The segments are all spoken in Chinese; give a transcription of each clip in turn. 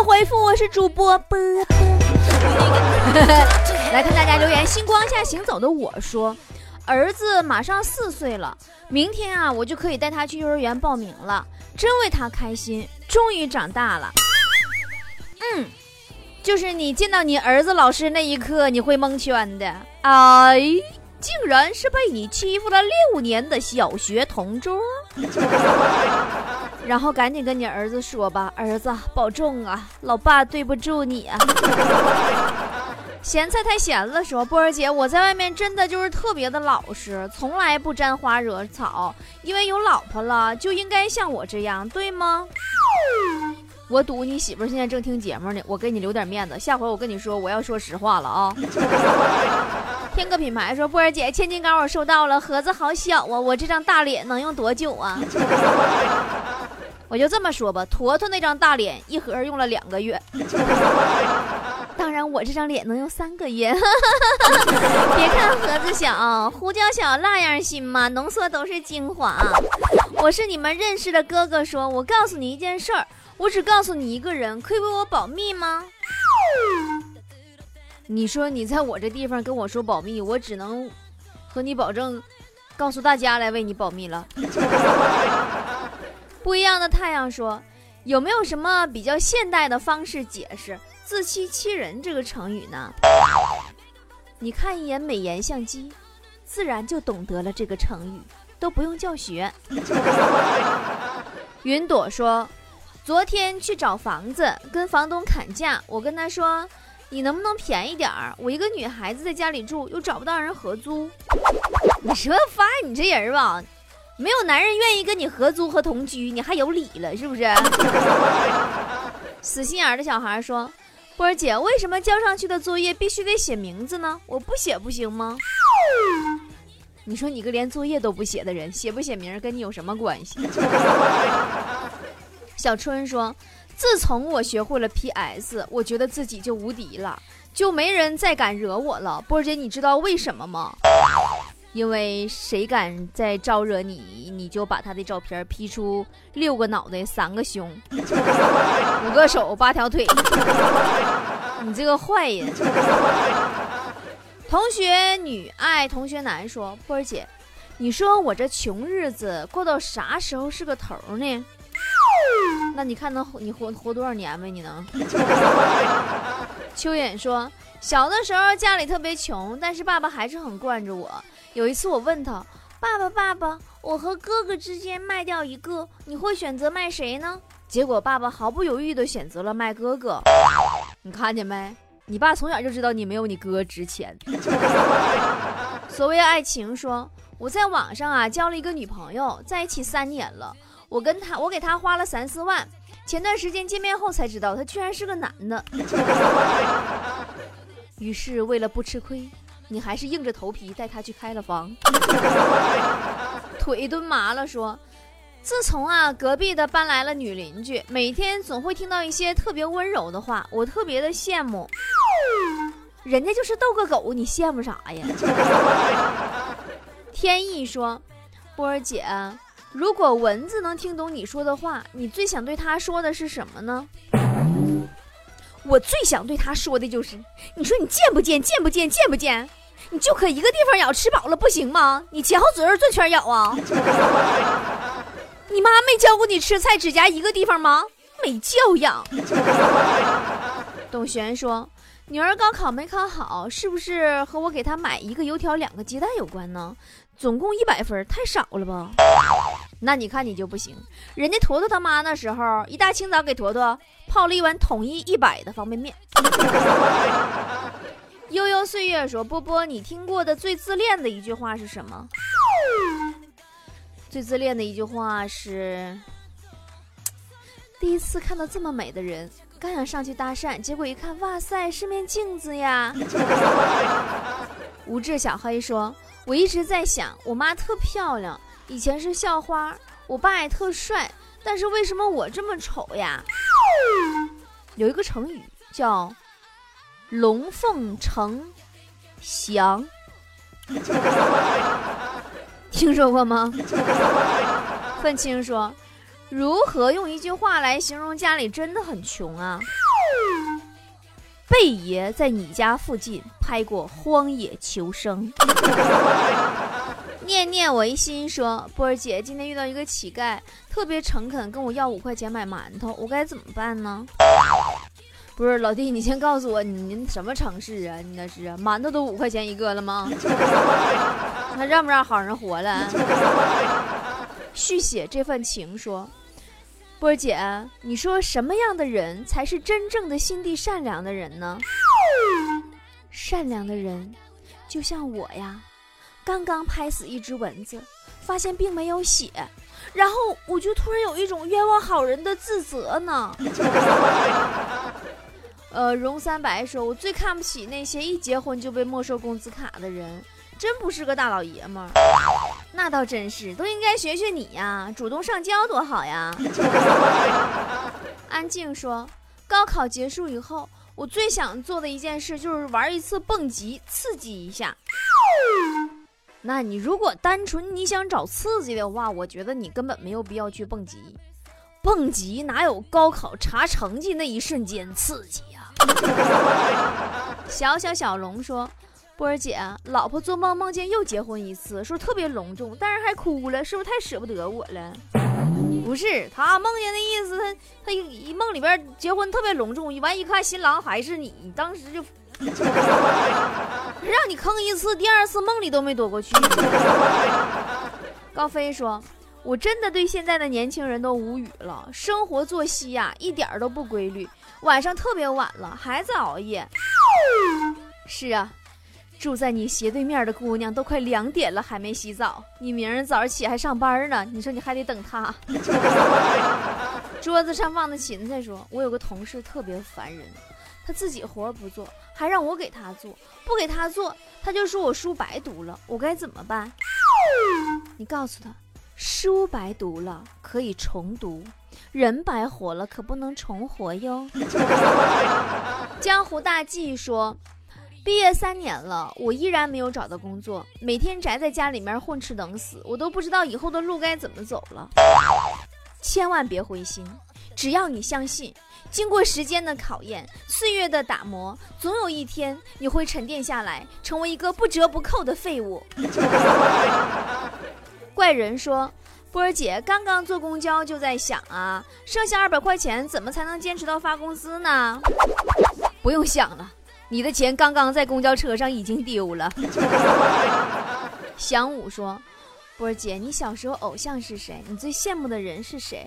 迎回复，我是主播波波。来看大家留言，星光下行走的我说，儿子马上四岁了，明天啊我就可以带他去幼儿园报名了，真为他开心，终于长大了。嗯，就是你见到你儿子老师那一刻，你会蒙圈的。哎，竟然是被你欺负了六年的小学同桌。然后赶紧跟你儿子说吧，儿子保重啊，老爸对不住你啊。咸菜太咸了，说波儿姐，我在外面真的就是特别的老实，从来不沾花惹草，因为有老婆了就应该像我这样，对吗？我赌你媳妇现在正听节目呢，我给你留点面子，下回我跟你说我要说实话了啊。天个品牌说波儿姐，千金膏我收到了，盒子好小啊，我这张大脸能用多久啊？我就这么说吧，坨坨那张大脸一盒用了两个月，当然我这张脸能用三个月。别看盒子小，胡椒小那样新嘛，浓缩都是精华。我是你们认识的哥哥，说我告诉你一件事儿，我只告诉你一个人，可以为我保密吗？你说你在我这地方跟我说保密，我只能和你保证，告诉大家来为你保密了。不一样的太阳说：“有没有什么比较现代的方式解释‘自欺欺人’这个成语呢？”你看一眼美颜相机，自然就懂得了这个成语，都不用教学。云朵说：“昨天去找房子，跟房东砍价，我跟他说：‘你能不能便宜点儿？我一个女孩子在家里住，又找不到人合租。’你说发你这人吧。”没有男人愿意跟你合租和同居，你还有理了是不是？死心眼的小孩说：“波儿姐，为什么交上去的作业必须得写名字呢？我不写不行吗？”你说你个连作业都不写的人，写不写名跟你有什么关系？小春说：“自从我学会了 PS，我觉得自己就无敌了，就没人再敢惹我了。”波儿姐，你知道为什么吗？因为谁敢再招惹你，你就把他的照片 P 出六个脑袋、三个胸、五个手、八条腿。你这个坏人！同学女爱同学男说：“波儿姐，你说我这穷日子过到啥时候是个头呢？那你看能你活活多少年呗？你能？” 秋远说：“小的时候家里特别穷，但是爸爸还是很惯着我。”有一次我问他：“爸爸，爸爸，我和哥哥之间卖掉一个，你会选择卖谁呢？”结果爸爸毫不犹豫地选择了卖哥哥。你看见没？你爸从小就知道你没有你哥值钱。所谓爱情，说我在网上啊交了一个女朋友，在一起三年了，我跟他，我给他花了三四万。前段时间见面后才知道，他居然是个男的。于是为了不吃亏。你还是硬着头皮带他去开了房，腿蹲麻了。说，自从啊隔壁的搬来了女邻居，每天总会听到一些特别温柔的话，我特别的羡慕。人家就是逗个狗，你羡慕啥呀？天意说，波儿姐，如果蚊子能听懂你说的话，你最想对它说的是什么呢？我最想对他说的就是，你说你贱不贱？贱不贱？贱不贱？你就可一个地方咬，吃饱了不行吗？你前后左右转圈咬啊！你妈没教过你吃菜只夹一个地方吗？没教养。董璇说：“女儿高考没考好，是不是和我给她买一个油条、两个鸡蛋有关呢？总共一百分，太少了吧？那你看你就不行。人家坨坨他妈那时候，一大清早给坨坨泡了一碗统一一百的方便面。”悠悠岁月说：“波波，你听过的最自恋的一句话是什么？最自恋的一句话是：第一次看到这么美的人，刚想上去搭讪，结果一看，哇塞，是面镜子呀！” 无志小黑说：“我一直在想，我妈特漂亮，以前是校花，我爸也特帅，但是为什么我这么丑呀？”有一个成语叫。龙凤呈祥，听说过吗？愤青说：“如何用一句话来形容家里真的很穷啊？”贝爷在你家附近拍过《荒野求生》。念念为心说：“波儿姐，今天遇到一个乞丐，特别诚恳，跟我要五块钱买馒头，我该怎么办呢？”不是老弟，你先告诉我，您什么城市啊？你那是馒头都五块钱一个了吗？还让不让好人活了？续写这份情说：“波儿姐，你说什么样的人才是真正的心地善良的人呢？善良的人，就像我呀。”刚刚拍死一只蚊子，发现并没有血，然后我就突然有一种冤枉好人的自责呢。呃，荣三白说：“我最看不起那些一结婚就被没收工资卡的人，真不是个大老爷们儿。”那倒真是，都应该学学你呀，主动上交多好呀。安静说：“高考结束以后，我最想做的一件事就是玩一次蹦极，刺激一下。”那你如果单纯你想找刺激的话，我觉得你根本没有必要去蹦极。蹦极哪有高考查成绩那一瞬间刺激呀？小小小龙说：“波儿姐，老婆做梦梦见又结婚一次，说特别隆重，但是还哭了，是不是太舍不得我了？”不是，他梦见的意思，他他一梦里边结婚特别隆重，完一看新郎还是你，当时就。让你坑一次，第二次梦里都没躲过去。高飞说：“我真的对现在的年轻人都无语了，生活作息呀一点都不规律，晚上特别晚了还在熬夜。”是啊，住在你斜对面的姑娘都快两点了还没洗澡，你明儿早上起还上班呢，你说你还得等她。桌子上放的芹菜说：“我有个同事特别烦人。”他自己活不做，还让我给他做，不给他做，他就说我书白读了，我该怎么办？你告诉他，书白读了可以重读，人白活了可不能重活哟。江湖大忌说，毕业三年了，我依然没有找到工作，每天宅在家里面混吃等死，我都不知道以后的路该怎么走了。千万别灰心，只要你相信。经过时间的考验，岁月的打磨，总有一天你会沉淀下来，成为一个不折不扣的废物。怪人说：“波儿姐刚刚坐公交就在想啊，剩下二百块钱怎么才能坚持到发工资呢？”不用想了，你的钱刚刚在公交车上已经丢了。祥武说：“波儿姐，你小时候偶像是谁？你最羡慕的人是谁？”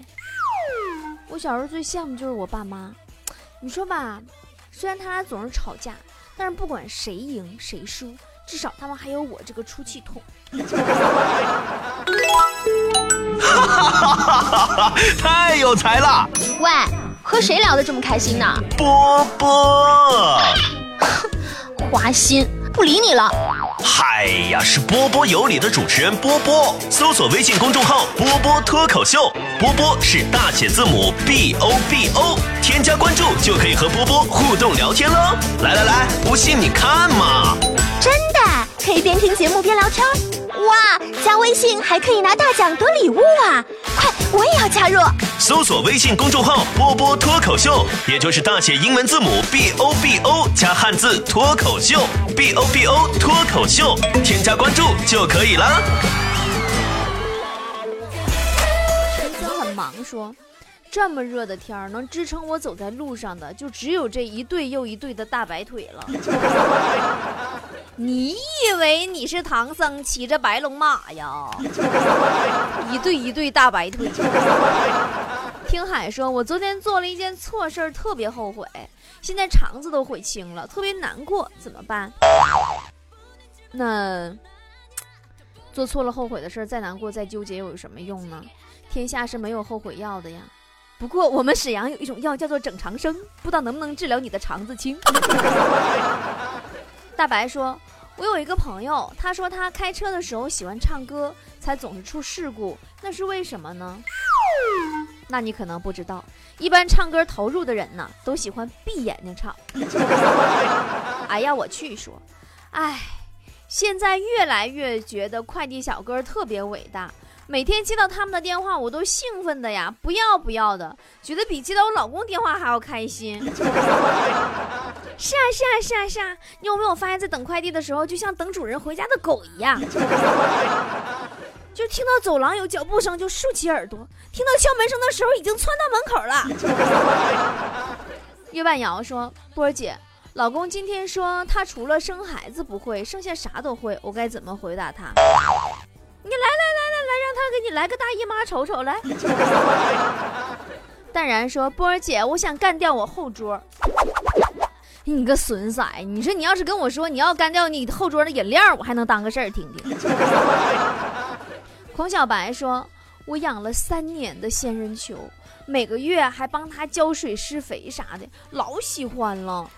我小时候最羡慕就是我爸妈，你说吧，虽然他俩总是吵架，但是不管谁赢谁输，至少他们还有我这个出气筒。哈哈哈哈哈！太有才了！喂，和谁聊得这么开心呢？波波，花心，不理你了。嗨呀，是波波有理的主持人波波，搜索微信公众号“波波脱口秀”，波波是大写字母 B O B O，添加关注就可以和波波互动聊天喽。来来来，不信你看嘛，真的可以边听节目边聊天。哇，加微信还可以拿大奖得礼物啊！快，我也要加入。搜索微信公众号“波波脱口秀”，也就是大写英文字母 B O B O 加汉字“脱口秀 ”，B O B O 脱口秀，添加关注就可以了。陈子很忙说。这么热的天儿，能支撑我走在路上的，就只有这一对又一对的大白腿了。你以为你是唐僧骑着白龙马呀？一对一对大白腿。听海说，我昨天做了一件错事儿，特别后悔，现在肠子都悔青了，特别难过，怎么办？那做错了后悔的事儿，再难过再纠结又有什么用呢？天下是没有后悔药的呀。不过我们沈阳有一种药叫做整肠生，不知道能不能治疗你的肠子青。大白说：“我有一个朋友，他说他开车的时候喜欢唱歌，才总是出事故，那是为什么呢？” 那你可能不知道，一般唱歌投入的人呢，都喜欢闭眼睛唱。哎呀，我去说，哎，现在越来越觉得快递小哥特别伟大。每天接到他们的电话，我都兴奋的呀，不要不要的，觉得比接到我老公电话还要开心。是啊是啊是啊是啊，你有没有发现，在等快递的时候，就像等主人回家的狗一样？就听到走廊有脚步声，就竖起耳朵；听到敲门声的时候，已经窜到门口了。月半瑶说：“波儿姐，老公今天说他除了生孩子不会，剩下啥都会，我该怎么回答他？”你来来来来来，让他给你来个大姨妈瞅瞅来。淡然说：“波儿姐，我想干掉我后桌。”你个损色！你说你要是跟我说你要干掉你后桌的饮料，我还能当个事儿听听。孔小白说：“我养了三年的仙人球，每个月还帮它浇水施肥啥的，老喜欢了。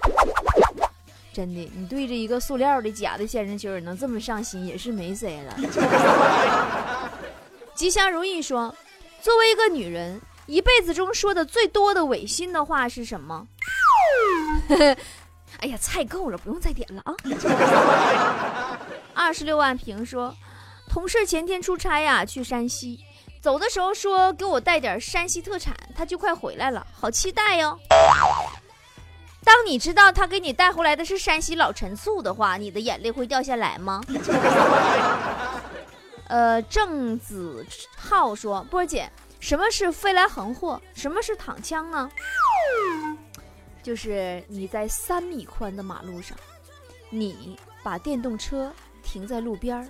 真的，你对着一个塑料的假的仙人球也能这么上心，也是没谁了。”吉祥如意说：“作为一个女人，一辈子中说的最多的违心的话是什么？” 哎呀，菜够了，不用再点了啊！二十六万平说。同事前天出差呀，去山西，走的时候说给我带点山西特产，他就快回来了，好期待哟。当你知道他给你带回来的是山西老陈醋的话，你的眼泪会掉下来吗？呃，郑子浩说，波姐，什么是飞来横祸？什么是躺枪啊？就是你在三米宽的马路上，你把电动车停在路边儿。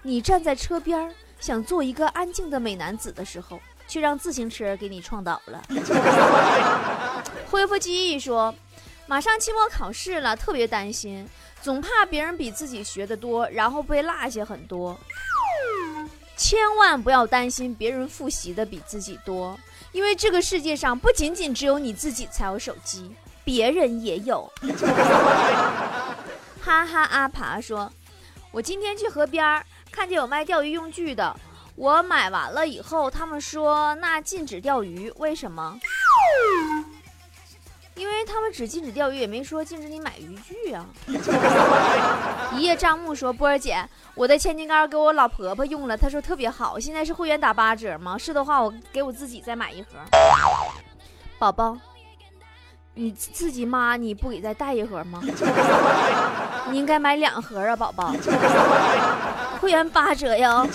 你站在车边儿想做一个安静的美男子的时候，却让自行车给你撞倒了。恢复记忆说，马上期末考试了，特别担心，总怕别人比自己学的多，然后被落下很多。千万不要担心别人复习的比自己多，因为这个世界上不仅仅只有你自己才有手机，别人也有。哈哈，阿爬说，我今天去河边儿。看见有卖钓鱼用具的，我买完了以后，他们说那禁止钓鱼，为什么？因为他们只禁止钓鱼，也没说禁止你买渔具啊。一叶障目说：“波儿姐，我的千金膏给我老婆婆用了，她说特别好，现在是会员打八折吗？是的话，我给我自己再买一盒。”宝宝。你自己妈你不给再带一盒吗？你应该买两盒啊，宝宝。会员八折哟。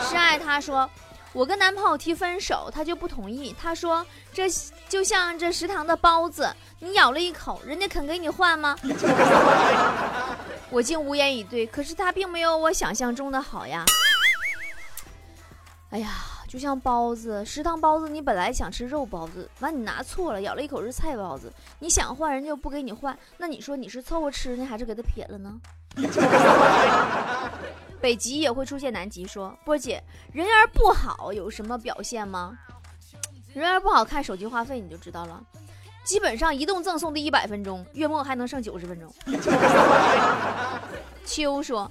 是爱他说，我跟男朋友提分手，他就不同意。他说这就像这食堂的包子，你咬了一口，人家肯给你换吗？我竟无言以对。可是他并没有我想象中的好呀。哎呀。就像包子，食堂包子，你本来想吃肉包子，完你拿错了，咬了一口是菜包子，你想换，人家又不给你换，那你说你是凑合吃呢，还是给他撇了呢？北极也会出现南极，说波姐，人缘不好有什么表现吗？人缘不好看手机话费你就知道了，基本上移动赠送的一百分钟，月末还能剩九十分钟。秋说。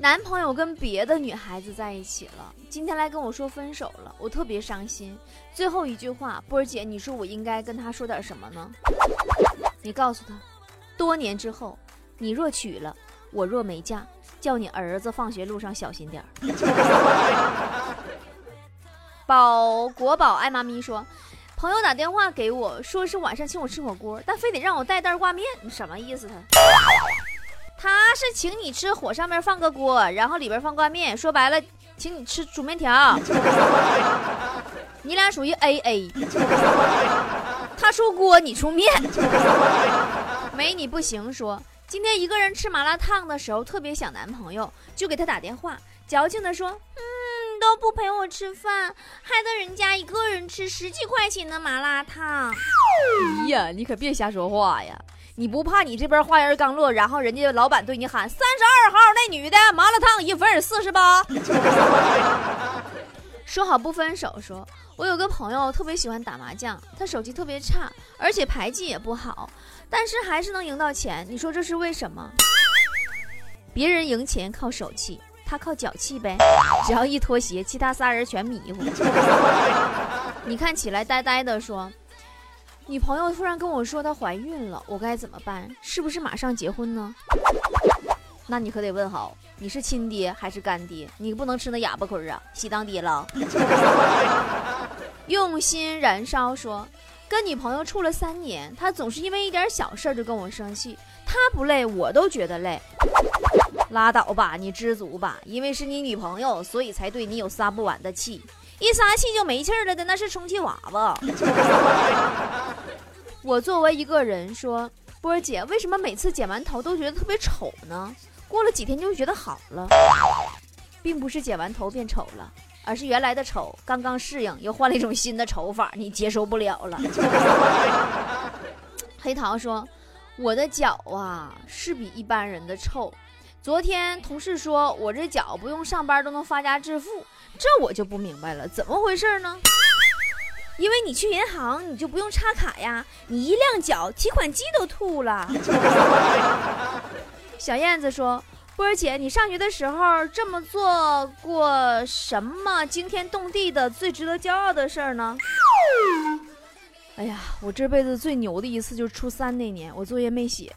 男朋友跟别的女孩子在一起了，今天来跟我说分手了，我特别伤心。最后一句话，波儿姐，你说我应该跟他说点什么呢？你告诉他，多年之后，你若娶了，我若没嫁，叫你儿子放学路上小心点儿。宝国宝爱妈咪说，朋友打电话给我说是晚上请我吃火锅，但非得让我带袋挂面，你什么意思？他？他是请你吃火上面放个锅，然后里边放挂面，说白了，请你吃煮面条。你俩属于 A A，他出锅，你出面。没你不行。说今天一个人吃麻辣烫的时候特别想男朋友，就给他打电话，矫情的说：“嗯，都不陪我吃饭，害得人家一个人吃十几块钱的麻辣烫。”哎呀，你可别瞎说话呀。你不怕你这边话音刚落，然后人家老板对你喊三十二号那女的麻辣烫一份四十八，说好不分手。说我有个朋友特别喜欢打麻将，他手气特别差，而且牌技也不好，但是还是能赢到钱。你说这是为什么？别人赢钱靠手气，他靠脚气呗。只要一脱鞋，其他仨人全迷糊。你看起来呆呆的，说。女朋友突然跟我说她怀孕了，我该怎么办？是不是马上结婚呢？那你可得问好，你是亲爹还是干爹？你不能吃那哑巴亏啊！喜当爹了。用心燃烧说，跟女朋友处了三年，她总是因为一点小事就跟我生气，她不累，我都觉得累。拉倒吧，你知足吧，因为是你女朋友，所以才对你有撒不完的气。一撒气就没气儿了的，那是充气娃娃。我作为一个人说，波儿姐，为什么每次剪完头都觉得特别丑呢？过了几天就觉得好了，并不是剪完头变丑了，而是原来的丑刚刚适应，又换了一种新的丑法，你接受不了了。黑桃说：“我的脚啊，是比一般人的臭。昨天同事说我这脚不用上班都能发家致富。”这我就不明白了，怎么回事呢？因为你去银行，你就不用插卡呀，你一亮脚，提款机都吐了。小燕子说：“波儿姐，你上学的时候这么做过什么惊天动地的、最值得骄傲的事儿呢？”哎呀，我这辈子最牛的一次就是初三那年，我作业没写，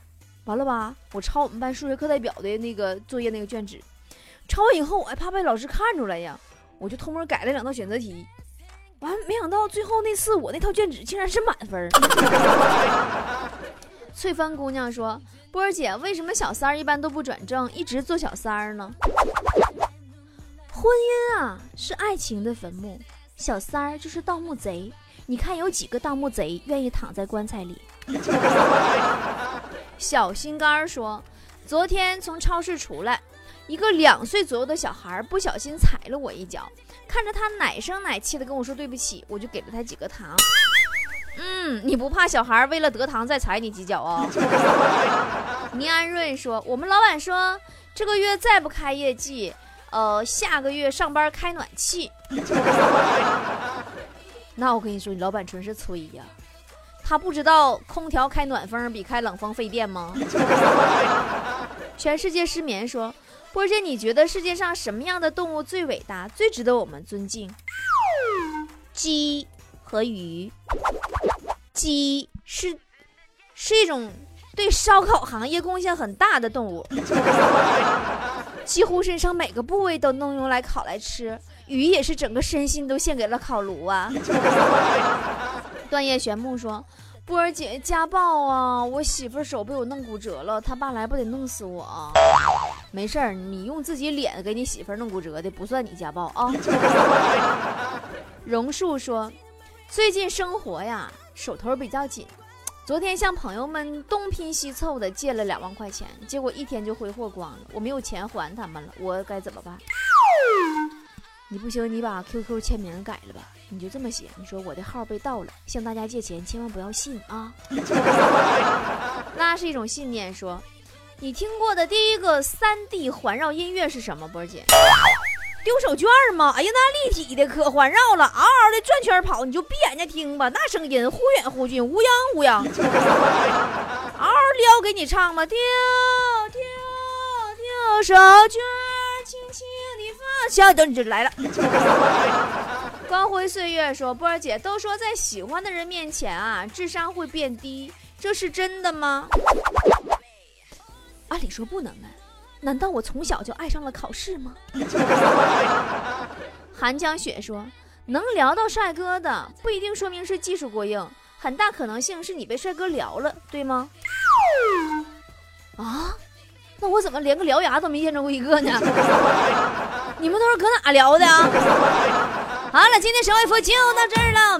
完了吧？我抄我们班数学课代表的那个作业那个卷纸，抄完以后，我还怕被老师看出来呀。我就偷摸改了两道选择题，完没想到最后那次我那套卷纸竟然是满分。翠芬姑娘说：“波儿姐，为什么小三儿一般都不转正，一直做小三儿呢？”婚姻啊，是爱情的坟墓，小三儿就是盗墓贼。你看有几个盗墓贼愿意躺在棺材里？小心肝儿说：“昨天从超市出来。”一个两岁左右的小孩不小心踩了我一脚，看着他奶声奶气的跟我说对不起，我就给了他几个糖。嗯，你不怕小孩为了得糖再踩你几脚啊？倪安润说，我们老板说这个月再不开业绩，呃，下个月上班开暖气。那我跟你说，你老板纯是吹呀，他不知道空调开暖风比开冷风费电吗？全世界失眠说。波姐，你觉得世界上什么样的动物最伟大、最值得我们尊敬？鸡和鱼。鸡是是一种对烧烤行业贡献很大的动物，几乎身上每个部位都能用来烤来吃。鱼也是整个身心都献给了烤炉啊。段叶玄木说。波儿姐家暴啊！我媳妇手被我弄骨折了，他爸来不得弄死我啊？没事儿，你用自己脸给你媳妇弄骨折的，不算你家暴啊。榕树说，最近生活呀，手头比较紧，昨天向朋友们东拼西凑的借了两万块钱，结果一天就挥霍光了，我没有钱还他们了，我该怎么办？你不行，你把 QQ 签名改了吧。你就这么写，你说我的号被盗了，向大家借钱，千万不要信啊。那是一种信念。说，你听过的第一个三 D 环绕音乐是什么？波姐，丢手绢吗？哎呀，那立体的可环绕了，嗷嗷的转圈跑，你就闭眼睛听吧，那声音忽远忽近，乌央乌央，嗷嗷撩给你唱吧，跳跳跳手绢。轻轻地放下，等你就来了。光辉岁月说：“波儿姐都说在喜欢的人面前啊，智商会变低，这是真的吗？”按理说不能啊，难道我从小就爱上了考试吗？韩江雪说：“能聊到帅哥的，不一定说明是技术过硬，很大可能性是你被帅哥聊了，对吗？”啊？那我怎么连个獠牙都没见着过一个呢？你们都是搁哪聊的啊？好了，今天神回复就到这儿了。